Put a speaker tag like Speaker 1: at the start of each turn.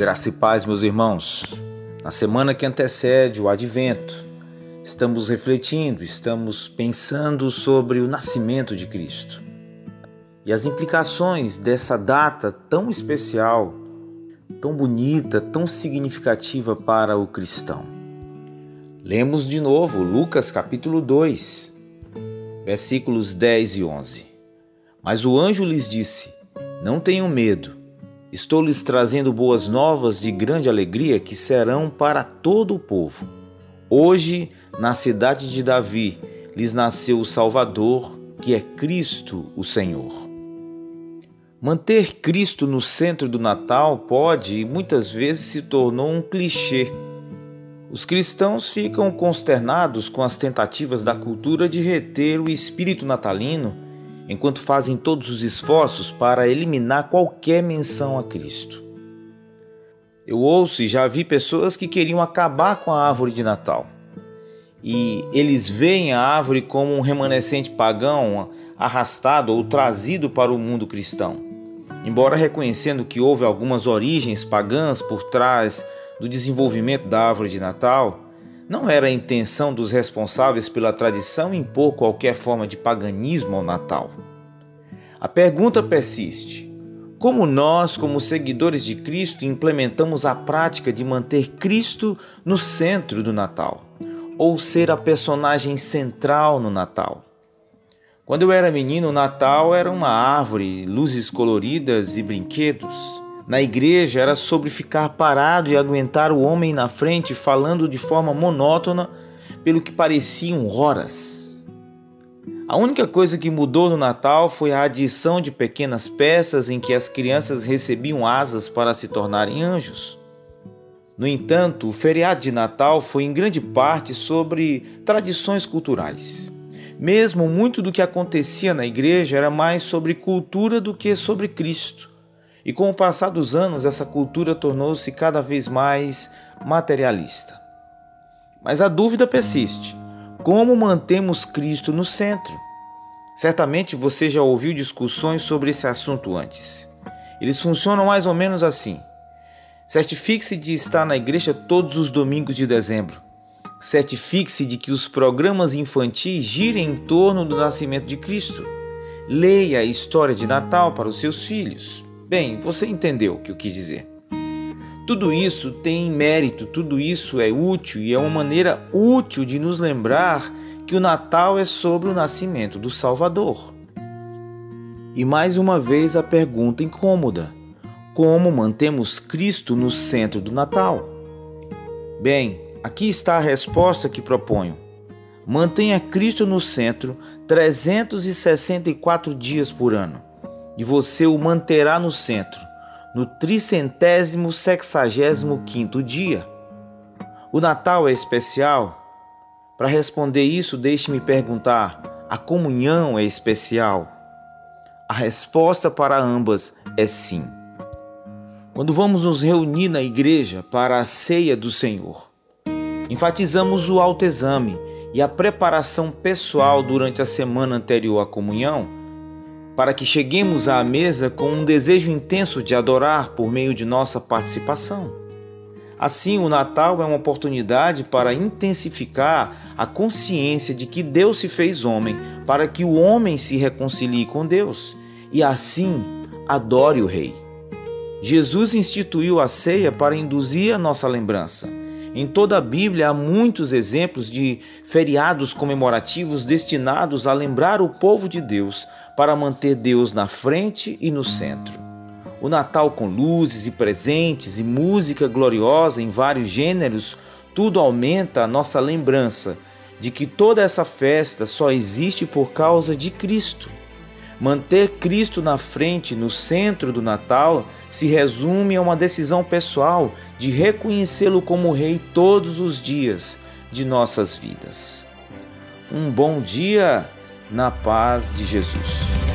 Speaker 1: Graça e paz, meus irmãos. Na semana que antecede o advento, estamos refletindo, estamos pensando sobre o nascimento de Cristo e as implicações dessa data tão especial, tão bonita, tão significativa para o cristão. Lemos de novo Lucas capítulo 2, versículos 10 e 11. Mas o anjo lhes disse: Não tenham medo Estou lhes trazendo boas novas de grande alegria que serão para todo o povo. Hoje, na cidade de Davi, lhes nasceu o Salvador, que é Cristo o Senhor. Manter Cristo no centro do Natal pode e muitas vezes se tornou um clichê. Os cristãos ficam consternados com as tentativas da cultura de reter o espírito natalino enquanto fazem todos os esforços para eliminar qualquer menção a Cristo. Eu ouço e já vi pessoas que queriam acabar com a árvore de Natal. E eles veem a árvore como um remanescente pagão arrastado ou trazido para o mundo cristão. Embora reconhecendo que houve algumas origens pagãs por trás do desenvolvimento da árvore de Natal, não era a intenção dos responsáveis pela tradição impor qualquer forma de paganismo ao Natal. A pergunta persiste: como nós, como seguidores de Cristo, implementamos a prática de manter Cristo no centro do Natal, ou ser a personagem central no Natal? Quando eu era menino, o Natal era uma árvore, luzes coloridas e brinquedos. Na igreja era sobre ficar parado e aguentar o homem na frente falando de forma monótona, pelo que pareciam horas. A única coisa que mudou no Natal foi a adição de pequenas peças em que as crianças recebiam asas para se tornarem anjos. No entanto, o feriado de Natal foi em grande parte sobre tradições culturais. Mesmo muito do que acontecia na igreja era mais sobre cultura do que sobre Cristo. E com o passar dos anos, essa cultura tornou-se cada vez mais materialista. Mas a dúvida persiste: como mantemos Cristo no centro? Certamente você já ouviu discussões sobre esse assunto antes. Eles funcionam mais ou menos assim: certifique-se de estar na igreja todos os domingos de dezembro. Certifique-se de que os programas infantis girem em torno do nascimento de Cristo. Leia a história de Natal para os seus filhos. Bem, você entendeu o que eu quis dizer. Tudo isso tem mérito, tudo isso é útil e é uma maneira útil de nos lembrar que o Natal é sobre o nascimento do Salvador. E mais uma vez a pergunta incômoda: como mantemos Cristo no centro do Natal? Bem, aqui está a resposta que proponho. Mantenha Cristo no centro 364 dias por ano e você o manterá no centro, no tricentésimo sexagésimo quinto dia. O Natal é especial? Para responder isso, deixe-me perguntar: a comunhão é especial? A resposta para ambas é sim. Quando vamos nos reunir na igreja para a ceia do Senhor, enfatizamos o autoexame e a preparação pessoal durante a semana anterior à comunhão para que cheguemos à mesa com um desejo intenso de adorar por meio de nossa participação. Assim, o Natal é uma oportunidade para intensificar a consciência de que Deus se fez homem para que o homem se reconcilie com Deus e assim adore o Rei. Jesus instituiu a ceia para induzir a nossa lembrança. Em toda a Bíblia há muitos exemplos de feriados comemorativos destinados a lembrar o povo de Deus para manter Deus na frente e no centro. O Natal com luzes e presentes e música gloriosa em vários gêneros, tudo aumenta a nossa lembrança de que toda essa festa só existe por causa de Cristo. Manter Cristo na frente, no centro do Natal, se resume a uma decisão pessoal de reconhecê-lo como Rei todos os dias de nossas vidas. Um bom dia na paz de Jesus.